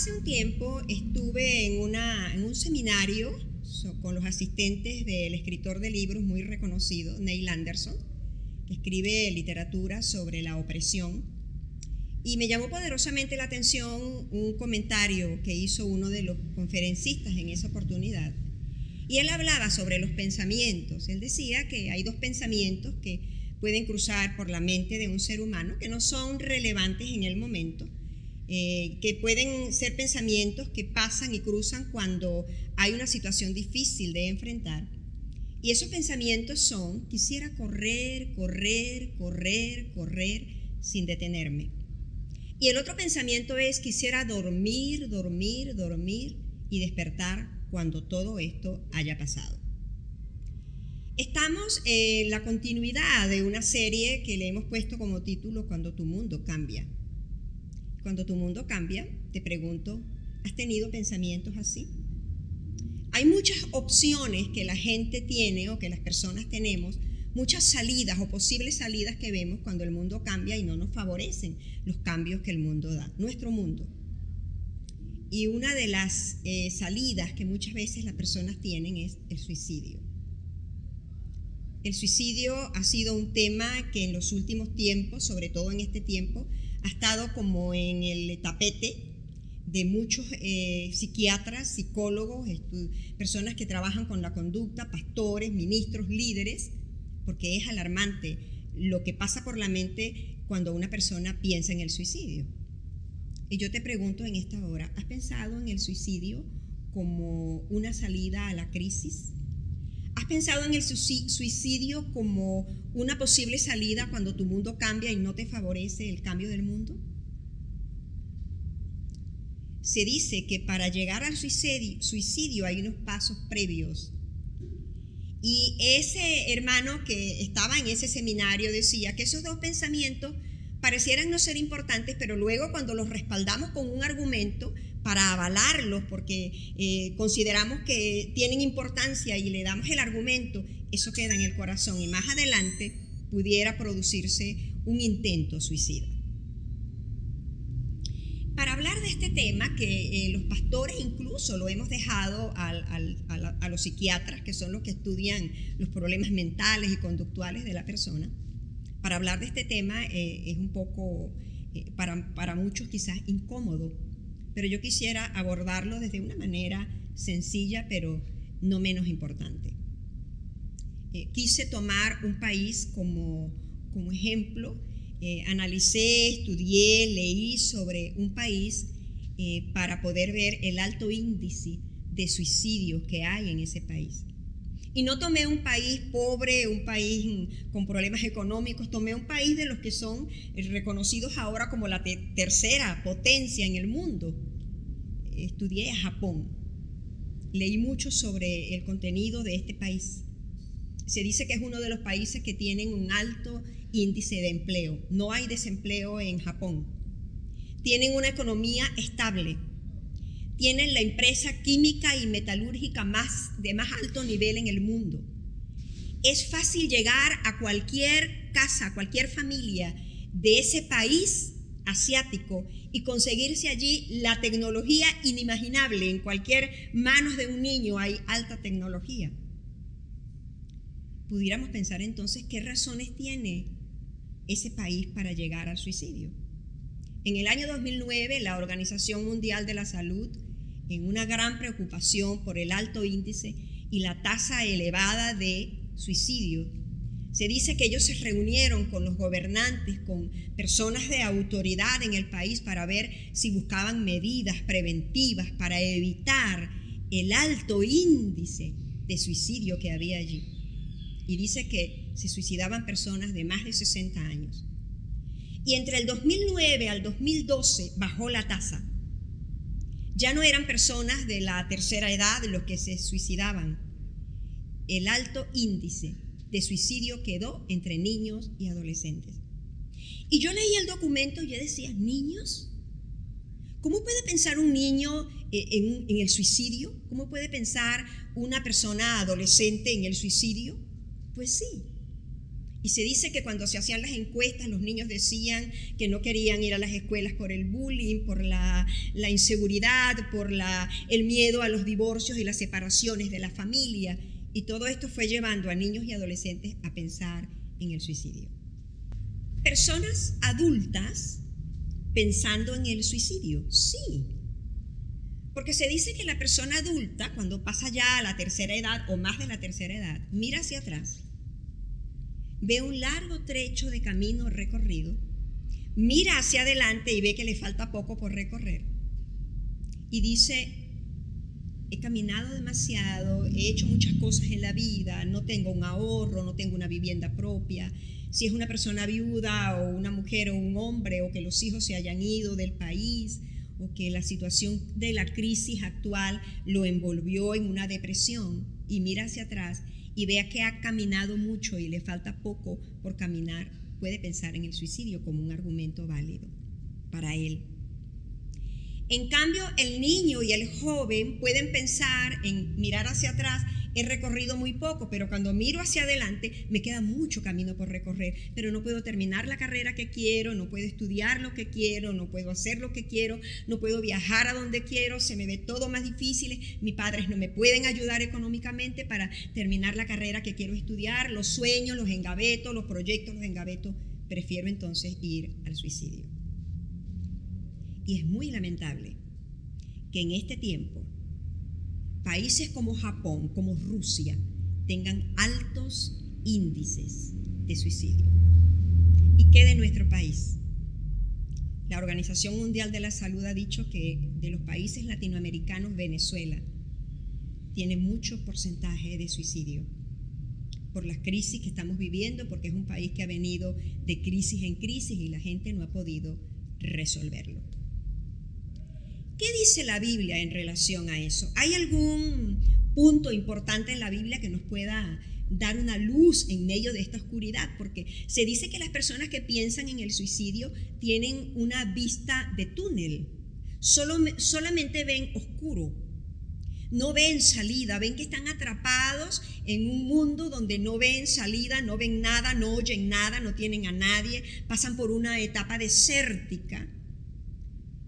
hace un tiempo estuve en, una, en un seminario con los asistentes del escritor de libros muy reconocido, Neil Anderson, que escribe literatura sobre la opresión. Y me llamó poderosamente la atención un comentario que hizo uno de los conferencistas en esa oportunidad. Y él hablaba sobre los pensamientos. Él decía que hay dos pensamientos que pueden cruzar por la mente de un ser humano que no son relevantes en el momento, eh, que pueden ser pensamientos que pasan y cruzan cuando hay una situación difícil de enfrentar. Y esos pensamientos son, quisiera correr, correr, correr, correr sin detenerme. Y el otro pensamiento es, quisiera dormir, dormir, dormir y despertar cuando todo esto haya pasado. Estamos en la continuidad de una serie que le hemos puesto como título Cuando tu mundo cambia. Cuando tu mundo cambia, te pregunto, ¿has tenido pensamientos así? Hay muchas opciones que la gente tiene o que las personas tenemos, muchas salidas o posibles salidas que vemos cuando el mundo cambia y no nos favorecen los cambios que el mundo da, nuestro mundo. Y una de las eh, salidas que muchas veces las personas tienen es el suicidio. El suicidio ha sido un tema que en los últimos tiempos, sobre todo en este tiempo, ha estado como en el tapete de muchos eh, psiquiatras, psicólogos, personas que trabajan con la conducta, pastores, ministros, líderes, porque es alarmante lo que pasa por la mente cuando una persona piensa en el suicidio. Y yo te pregunto en esta hora, ¿has pensado en el suicidio como una salida a la crisis? ¿Has pensado en el suicidio como una posible salida cuando tu mundo cambia y no te favorece el cambio del mundo? Se dice que para llegar al suicidio, hay unos pasos previos. Y ese hermano que estaba en ese seminario decía que esos dos pensamientos parecieran no ser importantes, pero luego cuando los respaldamos con un argumento para avalarlos, porque eh, consideramos que tienen importancia y le damos el argumento, eso queda en el corazón y más adelante pudiera producirse un intento suicida. Para hablar de este tema, que eh, los pastores incluso lo hemos dejado a los psiquiatras, que son los que estudian los problemas mentales y conductuales de la persona, para hablar de este tema eh, es un poco, para, para muchos quizás incómodo, pero yo quisiera abordarlo desde una manera sencilla, pero no menos importante. Eh, quise tomar un país como, como ejemplo, eh, analicé, estudié, leí sobre un país eh, para poder ver el alto índice de suicidios que hay en ese país. Y no tomé un país pobre, un país con problemas económicos, tomé un país de los que son reconocidos ahora como la tercera potencia en el mundo. Estudié a Japón. Leí mucho sobre el contenido de este país. Se dice que es uno de los países que tienen un alto índice de empleo. No hay desempleo en Japón. Tienen una economía estable tienen la empresa química y metalúrgica más, de más alto nivel en el mundo. Es fácil llegar a cualquier casa, a cualquier familia de ese país asiático y conseguirse allí la tecnología inimaginable. En cualquier manos de un niño hay alta tecnología. Pudiéramos pensar entonces qué razones tiene ese país para llegar al suicidio. En el año 2009, la Organización Mundial de la Salud en una gran preocupación por el alto índice y la tasa elevada de suicidio. Se dice que ellos se reunieron con los gobernantes, con personas de autoridad en el país para ver si buscaban medidas preventivas para evitar el alto índice de suicidio que había allí. Y dice que se suicidaban personas de más de 60 años. Y entre el 2009 al 2012 bajó la tasa ya no eran personas de la tercera edad los que se suicidaban. El alto índice de suicidio quedó entre niños y adolescentes. Y yo leí el documento y yo decía, ¿niños? ¿Cómo puede pensar un niño eh, en, en, el suicidio? ¿Cómo puede pensar una persona adolescente en el suicidio? Pues sí. Y se dice que cuando se hacían las encuestas, los niños decían que no querían ir a las escuelas por el bullying, por la, inseguridad, por el miedo a los divorcios y las separaciones de la familia. Y todo esto fue llevando a niños y adolescentes a pensar en el suicidio. Personas adultas pensando en el suicidio, sí. Porque se dice que la persona adulta, cuando pasa ya a la tercera edad o más de la tercera edad, mira hacia atrás ve un largo trecho de camino recorrido, mira hacia adelante y ve que le falta poco por recorrer. Y dice, he caminado demasiado, he hecho muchas cosas en la vida, no tengo un ahorro, no tengo una vivienda propia, si es una persona viuda o una mujer o un hombre o que los hijos se hayan ido del país o que la situación de la crisis actual lo envolvió en una depresión y mira hacia atrás y vea que ha caminado mucho y le falta poco por caminar, puede pensar en el suicidio como un argumento válido para él. En cambio, el niño y el joven pueden pensar en mirar hacia atrás he recorrido muy poco, pero cuando miro hacia adelante me queda mucho camino por recorrer, pero no puedo terminar la carrera que quiero, no puedo estudiar lo que quiero, no puedo hacer lo que quiero, no puedo viajar a donde quiero, se me ve todo más difícil, mis padres no me pueden ayudar económicamente para terminar la carrera que quiero estudiar, los sueños los engaveto, los proyectos los engaveto, prefiero entonces ir al suicidio. Y es muy lamentable que en este tiempo países como Japón, como Rusia, tengan altos índices de suicidio. ¿Y qué de nuestro país? La Organización Mundial de la Salud ha dicho que de los países latinoamericanos, Venezuela tiene mucho porcentaje de suicidio por las crisis que estamos viviendo, porque es un país que ha venido de crisis en crisis y la gente no ha podido resolverlo. ¿Qué dice la Biblia en relación a eso? ¿Hay algún punto importante en la Biblia que nos pueda dar una luz en medio de esta oscuridad? Porque se dice que las personas que piensan en el suicidio tienen una vista de túnel, Solo, solamente ven oscuro, no ven salida, ven que están atrapados en un mundo donde no ven salida, no ven nada, no oyen nada, no tienen a nadie, pasan por una etapa desértica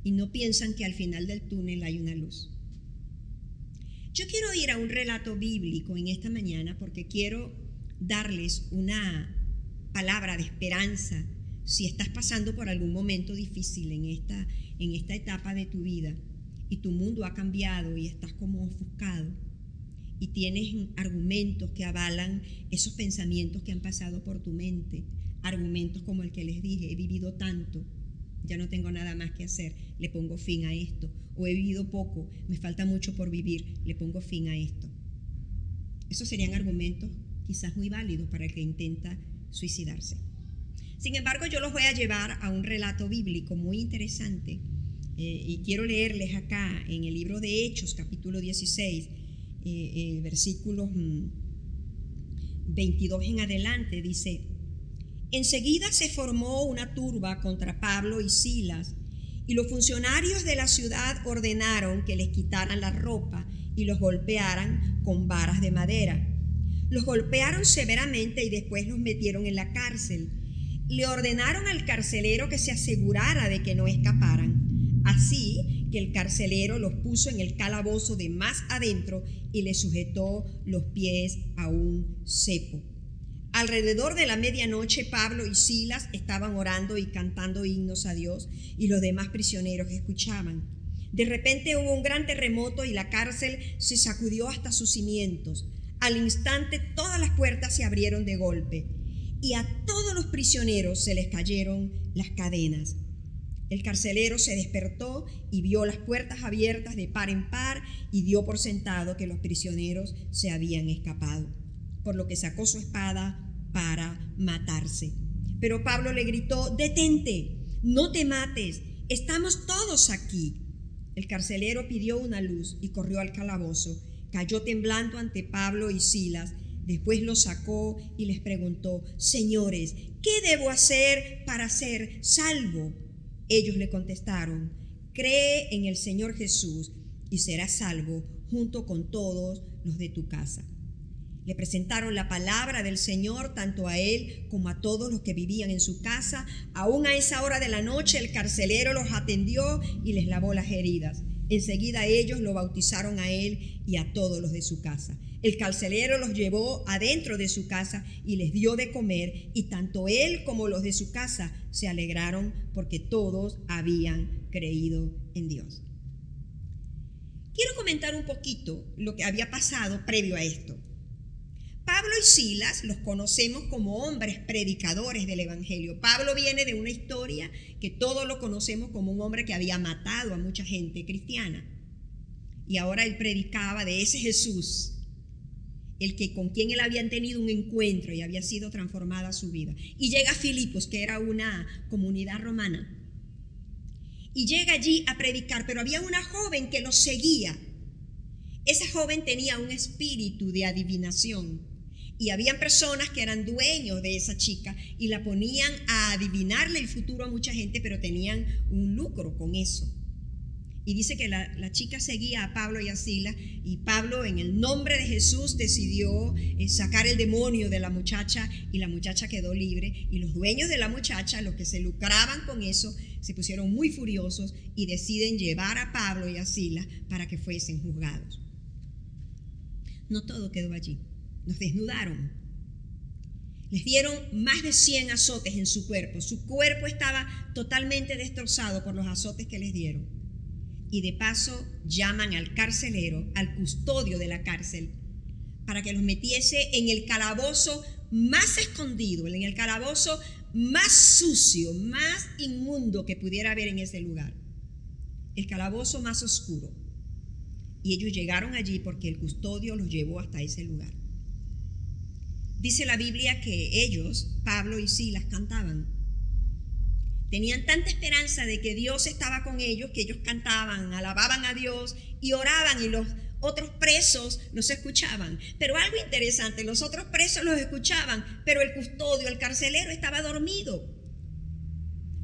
y no piensan que al final del túnel hay una luz. Yo quiero ir a un relato bíblico en esta mañana porque quiero darles una palabra de esperanza si estás pasando por algún momento difícil en esta, en esta etapa de tu vida y tu mundo ha cambiado y estás como ofuscado y tienes argumentos que avalan esos pensamientos que han pasado por tu mente, argumentos como el que les dije, he vivido tanto, ya no tengo nada más que hacer, le pongo fin a esto. O he vivido poco, me falta mucho por vivir, le pongo fin a esto. Esos serían argumentos quizás muy válidos para el que intenta suicidarse. Sin embargo, yo los voy a llevar a un relato bíblico muy interesante eh, y quiero leerles acá en el libro de Hechos, capítulo 16, eh, eh, versículos 22 mm, en adelante, dice, Enseguida se formó una turba contra Pablo y Silas, y los funcionarios de la ciudad ordenaron que les quitaran la ropa y los golpearan con varas de madera. Los golpearon severamente y después los metieron en la cárcel. Le ordenaron al carcelero que se asegurara de que no escaparan. Así que el carcelero los puso en el calabozo de más adentro y le sujetó los pies a un cepo. Alrededor de la medianoche, Pablo y Silas estaban orando y cantando himnos a Dios y los demás prisioneros escuchaban. De repente hubo un gran terremoto y la cárcel se sacudió hasta sus cimientos. Al instante todas las puertas se abrieron de golpe y a todos los prisioneros se les cayeron las cadenas. El carcelero se despertó y vio las puertas abiertas de par en par y dio por sentado que los prisioneros se habían escapado por lo que sacó su espada para matarse. Pero Pablo le gritó, detente, no te mates, estamos todos aquí. El carcelero pidió una luz y corrió al calabozo, cayó temblando ante Pablo y Silas, después los sacó y les preguntó, señores, ¿qué debo hacer para ser salvo? Ellos le contestaron, cree en el Señor Jesús y serás salvo junto con todos los de tu casa. Le presentaron la palabra del Señor tanto a él como a todos los que vivían en su casa. Aún a esa hora de la noche el carcelero los atendió y les lavó las heridas. Enseguida ellos lo bautizaron a él y a todos los de su casa. El carcelero los llevó adentro de su casa y les dio de comer, y tanto él como los de su casa se alegraron porque todos habían creído en Dios. Quiero comentar un poquito lo que había pasado previo a esto. Pablo y Silas los conocemos como hombres predicadores del Evangelio. Pablo viene de una historia que todos lo conocemos como un hombre que había matado a mucha gente cristiana. Y ahora él predicaba de ese Jesús, el que con quien él había tenido un encuentro y había sido transformada su vida. Y llega a Filipos, que era una comunidad romana. Y llega allí a predicar, pero había una joven que lo seguía. Esa joven tenía un espíritu de adivinación y habían personas que eran dueños de esa chica y la ponían a adivinarle el futuro a mucha gente, pero tenían un lucro con eso. Y dice que la, chica seguía a Pablo y a Sila y Pablo en el nombre de Jesús decidió eh, sacar el demonio de la muchacha y la muchacha quedó libre y los dueños de la muchacha, los que se lucraban con eso, se pusieron muy furiosos y deciden llevar a Pablo y a Sila para que fuesen juzgados. No todo quedó allí nos desnudaron. Les dieron más de 100 azotes en su cuerpo. Su cuerpo estaba totalmente destrozado por los azotes que les dieron. Y de paso llaman al carcelero, al custodio de la cárcel, para que los metiese en el calabozo más escondido, en el calabozo más sucio, más inmundo que pudiera haber en ese lugar. El calabozo más oscuro. Y ellos llegaron allí porque el custodio los llevó hasta ese lugar. Dice la Biblia que ellos, Pablo y Silas, cantaban. Tenían tanta esperanza de que Dios estaba con ellos que ellos cantaban, alababan a Dios y oraban y los otros presos los escuchaban. Pero algo interesante, los otros presos los escuchaban, pero el custodio, el carcelero estaba dormido.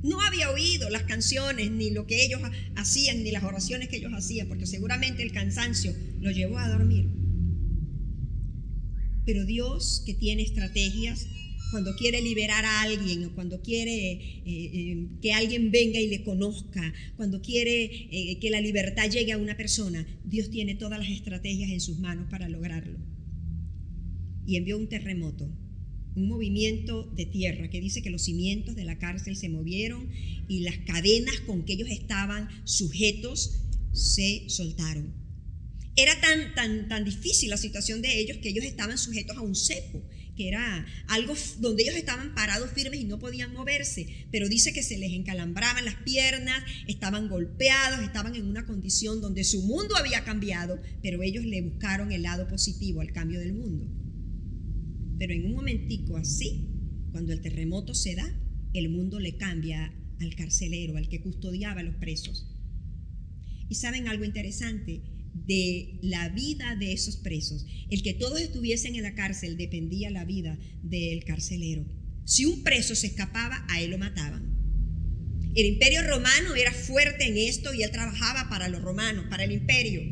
No había oído las canciones, ni lo que ellos hacían, ni las oraciones que ellos hacían, porque seguramente el cansancio lo llevó a dormir. Pero Dios que tiene estrategias, cuando quiere liberar a alguien o cuando quiere eh, eh, que alguien venga y le conozca, cuando quiere eh, que la libertad llegue a una persona, Dios tiene todas las estrategias en sus manos para lograrlo. Y envió un terremoto, un movimiento de tierra que dice que los cimientos de la cárcel se movieron y las cadenas con que ellos estaban sujetos se soltaron. Era tan, tan, tan difícil la situación de ellos que ellos estaban sujetos a un cepo, que era algo donde ellos estaban parados firmes y no podían moverse, pero dice que se les encalambraban las piernas, estaban golpeados, estaban en una condición donde su mundo había cambiado, pero ellos le buscaron el lado positivo al cambio del mundo. Pero en un momentico así, cuando el terremoto se da, el mundo le cambia al carcelero, al que custodiaba a los presos. Y saben algo interesante, de la vida de esos presos. El que todos estuviesen en la cárcel dependía la vida del carcelero. Si un preso se escapaba, a él lo mataban. El imperio romano era fuerte en esto y él trabajaba para los romanos, para el imperio.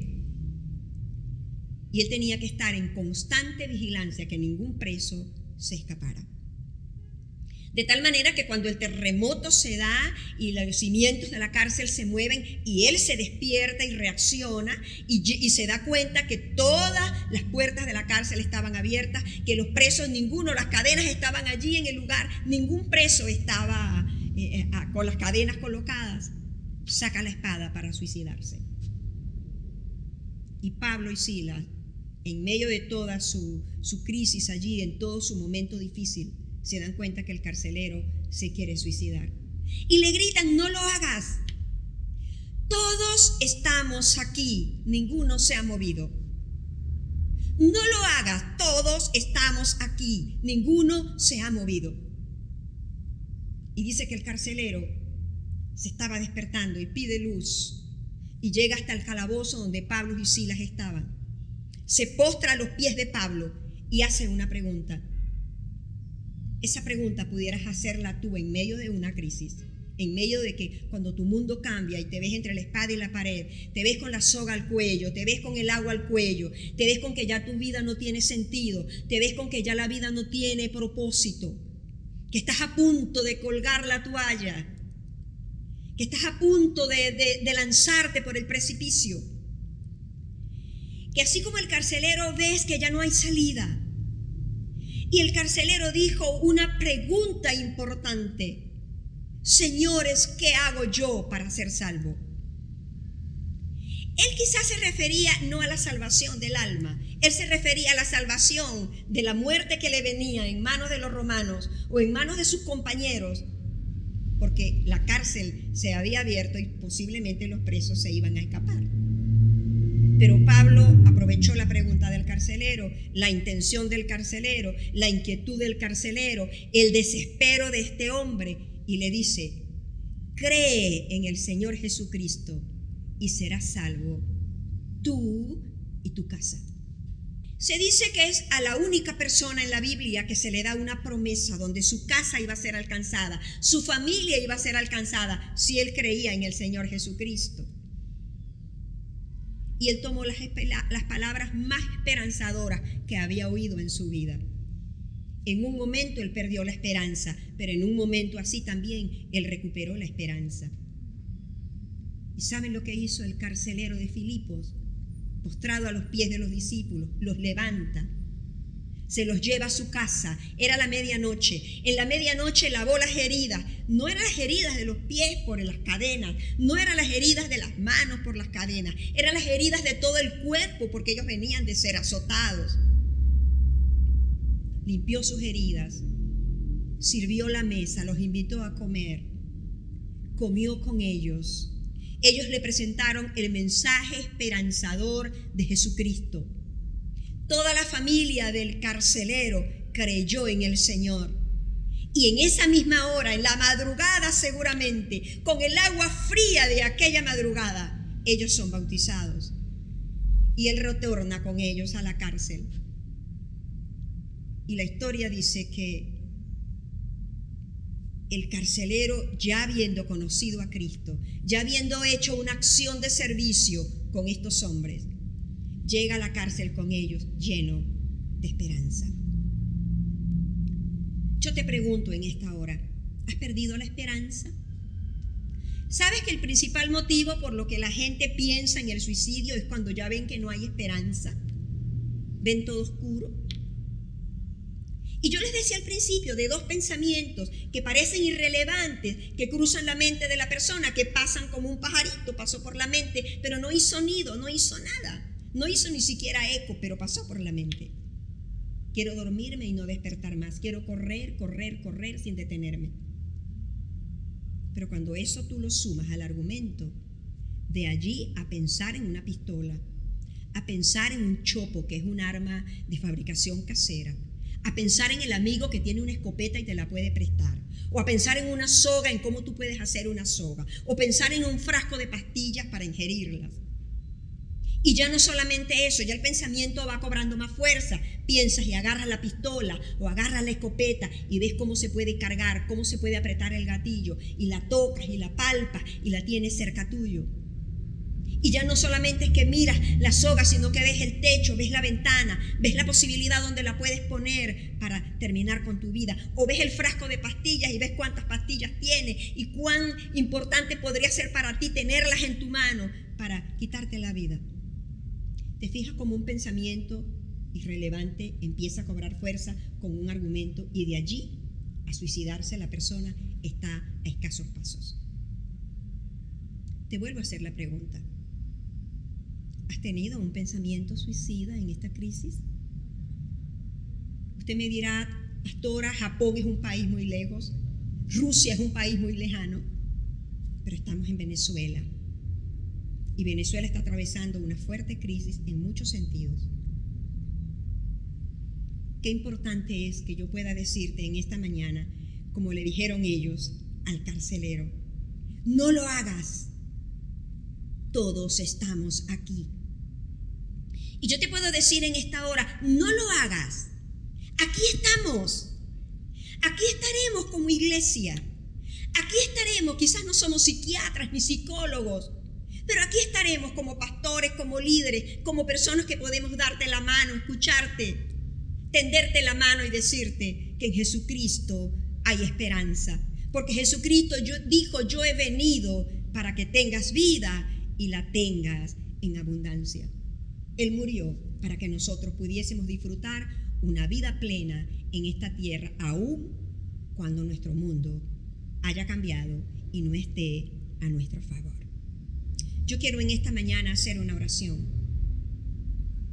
Y él tenía que estar en constante vigilancia que ningún preso se escapara. De tal manera que cuando el terremoto se da y los cimientos de la cárcel se mueven y él se despierta y reacciona y, se da cuenta que todas las puertas de la cárcel estaban abiertas, que los presos, ninguno, las cadenas estaban allí en el lugar, ningún preso estaba eh, eh, con las cadenas colocadas, saca la espada para suicidarse. Y Pablo y Silas, en medio de toda su, su crisis allí, en todo su momento difícil, se dan cuenta que el carcelero se quiere suicidar. Y le gritan, no lo hagas. Todos estamos aquí, ninguno se ha movido. No lo hagas, todos estamos aquí, ninguno se ha movido. Y dice que el carcelero se estaba despertando y pide luz y llega hasta el calabozo donde Pablo y Silas estaban. Se postra a los pies de Pablo y hace una pregunta. Esa pregunta pudieras hacerla tú en medio de una crisis. en medio de que cuando tu mundo cambia y te ves entre la espada y la pared, te ves con la soga al cuello, te ves con el agua al cuello, te ves con que ya tu vida no tiene sentido, te ves con que ya la vida no tiene propósito, que estás a punto de colgar la toalla, que estás a punto de, de lanzarte por el precipicio, que así como el carcelero ves que ya no hay salida, y el carcelero dijo una pregunta importante. Señores, ¿qué hago yo para ser salvo? Él quizás se refería no a la salvación del alma, él se refería a la salvación de la muerte que le venía en manos de los romanos o en manos de sus compañeros, porque la cárcel se había abierto y posiblemente los presos se iban a escapar. Pero Pablo aprovechó la pregunta del carcelero, la intención del carcelero, la inquietud del carcelero, el desespero de este hombre y le dice, cree en el Señor Jesucristo y serás salvo tú y tu casa. Se dice que es a la única persona en la Biblia que se le da una promesa donde su casa iba a ser alcanzada, su familia iba a ser alcanzada si él creía en el Señor Jesucristo. Y él tomó las, palabras más esperanzadoras que había oído en su vida. En un momento él perdió la esperanza, pero en un momento así también él recuperó la esperanza. ¿Y saben lo que hizo el carcelero de Filipos? Postrado a los pies de los discípulos, los levanta se los lleva a su casa. Era la medianoche. En la medianoche lavó las heridas. No eran las heridas de los pies por las cadenas, no eran las heridas de las manos por las cadenas, eran las heridas de todo el cuerpo porque ellos venían de ser azotados. Limpió sus heridas, sirvió la mesa, los invitó a comer, comió con ellos. Ellos le presentaron el mensaje esperanzador de Jesucristo Toda la familia del carcelero creyó en el Señor. Y en esa misma hora, en la madrugada seguramente, con el agua fría de aquella madrugada, ellos son bautizados. Y él retorna con ellos a la cárcel. Y la historia dice que el carcelero, ya habiendo conocido a Cristo, ya habiendo hecho una acción de servicio con estos hombres, llega a la cárcel con ellos lleno de esperanza. Yo te pregunto en esta hora, ¿has perdido la esperanza? ¿Sabes que el principal motivo por lo que la gente piensa en el suicidio es cuando ya ven que no hay esperanza? Ven todo oscuro. Y yo les decía al principio de dos pensamientos que parecen irrelevantes, que cruzan la mente de la persona, que pasan como un pajarito, pasó por la mente, pero no hizo nido, no hizo nada. No hizo ni siquiera eco, pero pasó por la mente. Quiero dormirme y no despertar más. Quiero correr, correr, correr sin detenerme. Pero cuando eso tú lo sumas al argumento, de allí a pensar en una pistola, a pensar en un chopo, que es un arma de fabricación casera, a pensar en el amigo que tiene una escopeta y te la puede prestar, o a pensar en una soga, en cómo tú puedes hacer una soga, o pensar en un frasco de pastillas para ingerirlas, y ya no solamente eso, ya el pensamiento va cobrando más fuerza. Piensas y agarras la pistola o agarras la escopeta y ves cómo se puede cargar, cómo se puede apretar el gatillo y la tocas y la palpas y la tienes cerca tuyo. Y ya no solamente es que miras la soga, sino que ves el techo, ves la ventana, ves la posibilidad donde la puedes poner para terminar con tu vida. O ves el frasco de pastillas y ves cuántas pastillas tiene y cuán importante podría ser para ti tenerlas en tu mano para quitarte la vida. Te fijas como un pensamiento irrelevante empieza a cobrar fuerza con un argumento y de allí a suicidarse la persona está a escasos pasos. Te vuelvo a hacer la pregunta. ¿Has tenido un pensamiento suicida en esta crisis? Usted me dirá, pastora, Japón es un país muy lejos, Rusia es un país muy lejano, pero estamos en Venezuela y Venezuela está atravesando una fuerte crisis en muchos sentidos. Qué importante es que yo pueda decirte en esta mañana, como le dijeron ellos al carcelero, no lo hagas, todos estamos aquí. Y yo te puedo decir en esta hora, no lo hagas, aquí estamos, aquí estaremos como iglesia. Aquí estaremos, quizás no somos psiquiatras ni psicólogos, pero aquí estaremos como pastores, como líderes, como personas que podemos darte la mano, escucharte, tenderte la mano y decirte que en Jesucristo hay esperanza. Porque Jesucristo dijo, yo he venido para que tengas vida y la tengas en abundancia. Él murió para que nosotros pudiésemos disfrutar una vida plena en esta tierra, aún cuando nuestro mundo haya cambiado y no esté a nuestro favor. Yo quiero en esta mañana hacer una oración,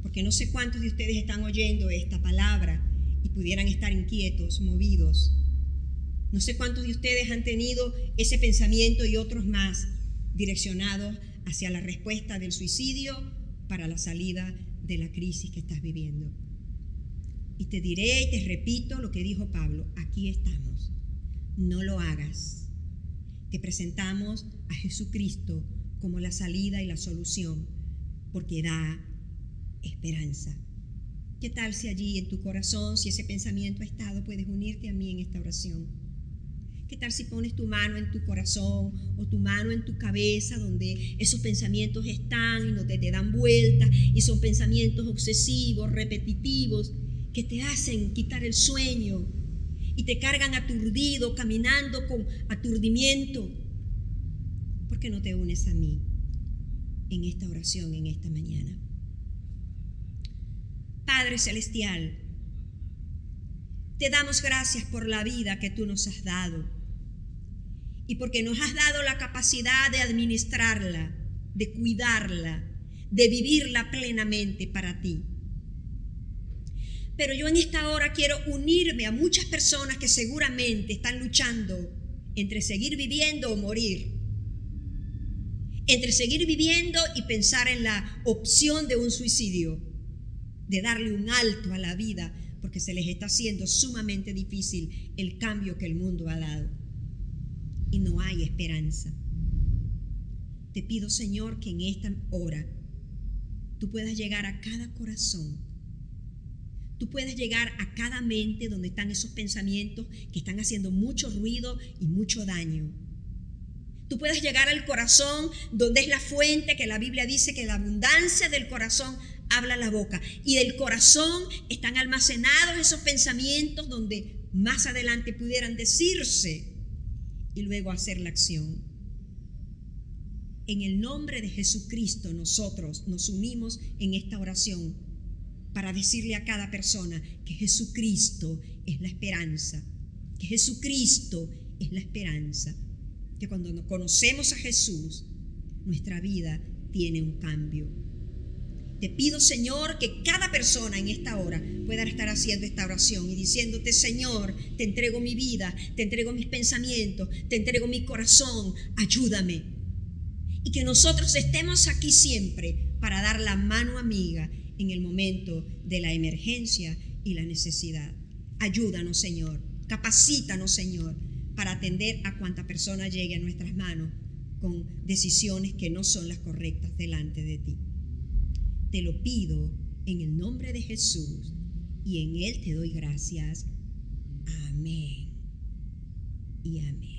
porque no sé cuántos de ustedes están oyendo esta palabra y pudieran estar inquietos, movidos. No sé cuántos de ustedes han tenido ese pensamiento y otros más direccionados hacia la respuesta del suicidio para la salida de la crisis que estás viviendo. Y te diré y te repito lo que dijo Pablo, aquí estamos. No lo hagas. Te presentamos a Jesucristo como la salida y la solución, porque da esperanza. ¿Qué tal si allí en tu corazón, si ese pensamiento ha estado, puedes unirte a mí en esta oración? ¿Qué tal si pones tu mano en tu corazón o tu mano en tu cabeza donde esos pensamientos están y no te, te dan vueltas y son pensamientos obsesivos, repetitivos, que te hacen quitar el sueño y te cargan aturdido, caminando con aturdimiento? ¿Por qué no te unes a mí en esta oración, en esta mañana? Padre Celestial, te damos gracias por la vida que tú nos has dado y porque nos has dado la capacidad de administrarla, de cuidarla, de vivirla plenamente para ti. Pero yo en esta hora quiero unirme a muchas personas que seguramente están luchando entre seguir viviendo o morir entre seguir viviendo y pensar en la opción de un suicidio, de darle un alto a la vida, porque se les está haciendo sumamente difícil el cambio que el mundo ha dado. Y no hay esperanza. Te pido, Señor, que en esta hora tú puedas llegar a cada corazón. Tú puedas llegar a cada mente donde están esos pensamientos que están haciendo mucho ruido y mucho daño Tú puedes llegar al corazón donde es la fuente que la Biblia dice que la abundancia del corazón habla la boca. Y del corazón están almacenados esos pensamientos donde más adelante pudieran decirse y luego hacer la acción. En el nombre de Jesucristo nosotros nos unimos en esta oración para decirle a cada persona que Jesucristo es la esperanza, que Jesucristo es la esperanza cuando nos conocemos a Jesús, nuestra vida tiene un cambio. Te pido, Señor, que cada persona en esta hora pueda estar haciendo esta oración y diciéndote, Señor, te entrego mi vida, te entrego mis pensamientos, te entrego mi corazón, ayúdame. Y que nosotros estemos aquí siempre para dar la mano amiga en el momento de la emergencia y la necesidad. Ayúdanos, Señor. Capacítanos, Señor para atender a cuanta persona llegue a nuestras manos con decisiones que no son las correctas delante de ti. Te lo pido en el nombre de Jesús y en Él te doy gracias. Amén y amén.